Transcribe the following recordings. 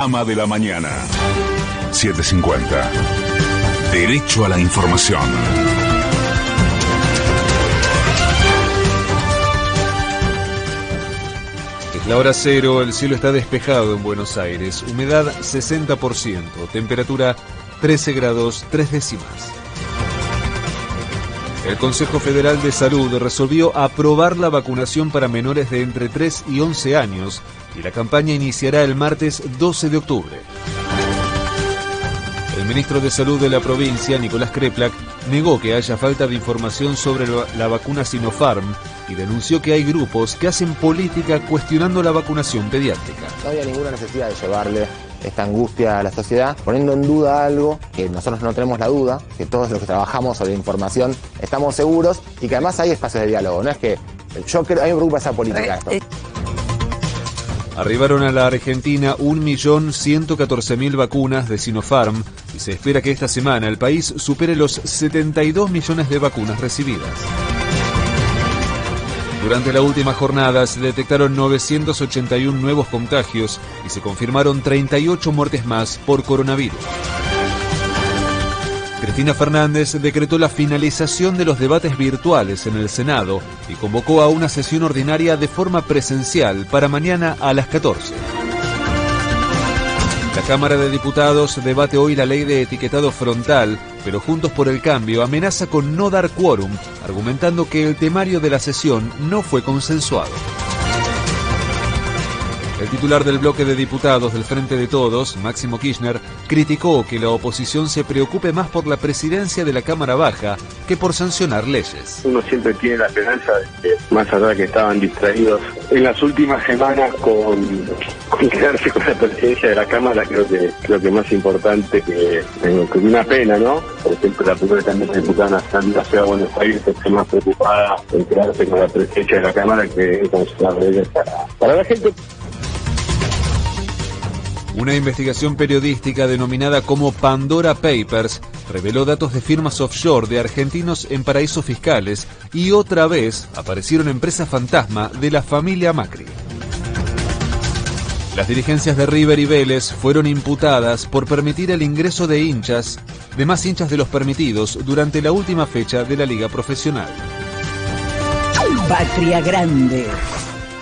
Ama de la mañana. 750. Derecho a la información. Es la hora cero, el cielo está despejado en Buenos Aires, humedad 60%, temperatura 13 grados 3 décimas. El Consejo Federal de Salud resolvió aprobar la vacunación para menores de entre 3 y 11 años y la campaña iniciará el martes 12 de octubre. El ministro de Salud de la provincia, Nicolás Kreplak, negó que haya falta de información sobre la vacuna Sinopharm y denunció que hay grupos que hacen política cuestionando la vacunación pediátrica. No había ninguna necesidad de llevarle esta angustia a la sociedad, poniendo en duda algo que nosotros no tenemos la duda, que todos los que trabajamos sobre información estamos seguros y que además hay espacios de diálogo. No es que yo creo, a mí me preocupa esa política. Esto. Eh, Arribaron a la Argentina 1.114.000 vacunas de Sinopharm y se espera que esta semana el país supere los 72 millones de vacunas recibidas. Durante la última jornada se detectaron 981 nuevos contagios y se confirmaron 38 muertes más por coronavirus. Cristina Fernández decretó la finalización de los debates virtuales en el Senado y convocó a una sesión ordinaria de forma presencial para mañana a las 14. La Cámara de Diputados debate hoy la ley de etiquetado frontal, pero Juntos por el Cambio amenaza con no dar quórum, argumentando que el temario de la sesión no fue consensuado. El titular del bloque de diputados del Frente de Todos, Máximo Kirchner, criticó que la oposición se preocupe más por la presidencia de la Cámara Baja que por sancionar leyes. Uno siempre tiene la esperanza de que, más allá de que estaban distraídos en las últimas semanas con, quedarse con la presidencia de la Cámara, creo que creo que más importante que, que una pena, ¿no? Por ejemplo, la primera también diputada de la Ciudad de Buenos Aires esté más preocupada en quedarse con la presidencia de la Cámara que en sancionar leyes para, para la gente. Una investigación periodística denominada como Pandora Papers reveló datos de firmas offshore de argentinos en paraísos fiscales y otra vez aparecieron empresas fantasma de la familia Macri. Las dirigencias de River y Vélez fueron imputadas por permitir el ingreso de hinchas, de más hinchas de los permitidos, durante la última fecha de la liga profesional. Patria Grande.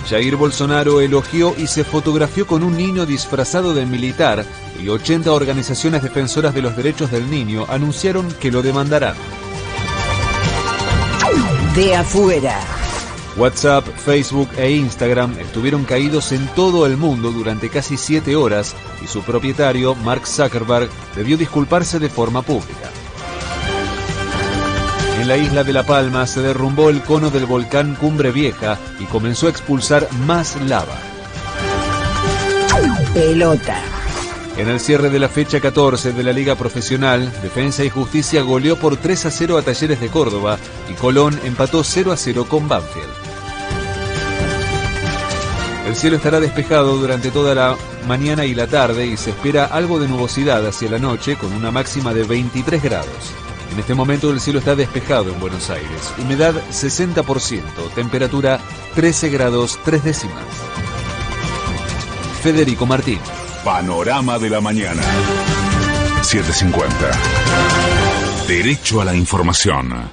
Jair Bolsonaro elogió y se fotografió con un niño disfrazado de militar y 80 organizaciones defensoras de los derechos del niño anunciaron que lo demandarán. De afuera. WhatsApp, Facebook e Instagram estuvieron caídos en todo el mundo durante casi siete horas y su propietario, Mark Zuckerberg, debió disculparse de forma pública. En la isla de La Palma se derrumbó el cono del volcán Cumbre Vieja y comenzó a expulsar más lava. Pelota. En el cierre de la fecha 14 de la Liga Profesional, Defensa y Justicia goleó por 3 a 0 a Talleres de Córdoba y Colón empató 0 a 0 con Banfield. El cielo estará despejado durante toda la mañana y la tarde y se espera algo de nubosidad hacia la noche con una máxima de 23 grados. En este momento el cielo está despejado en Buenos Aires. Humedad 60%, temperatura 13 grados 3 décimas. Federico Martín. Panorama de la mañana. 750. Derecho a la información.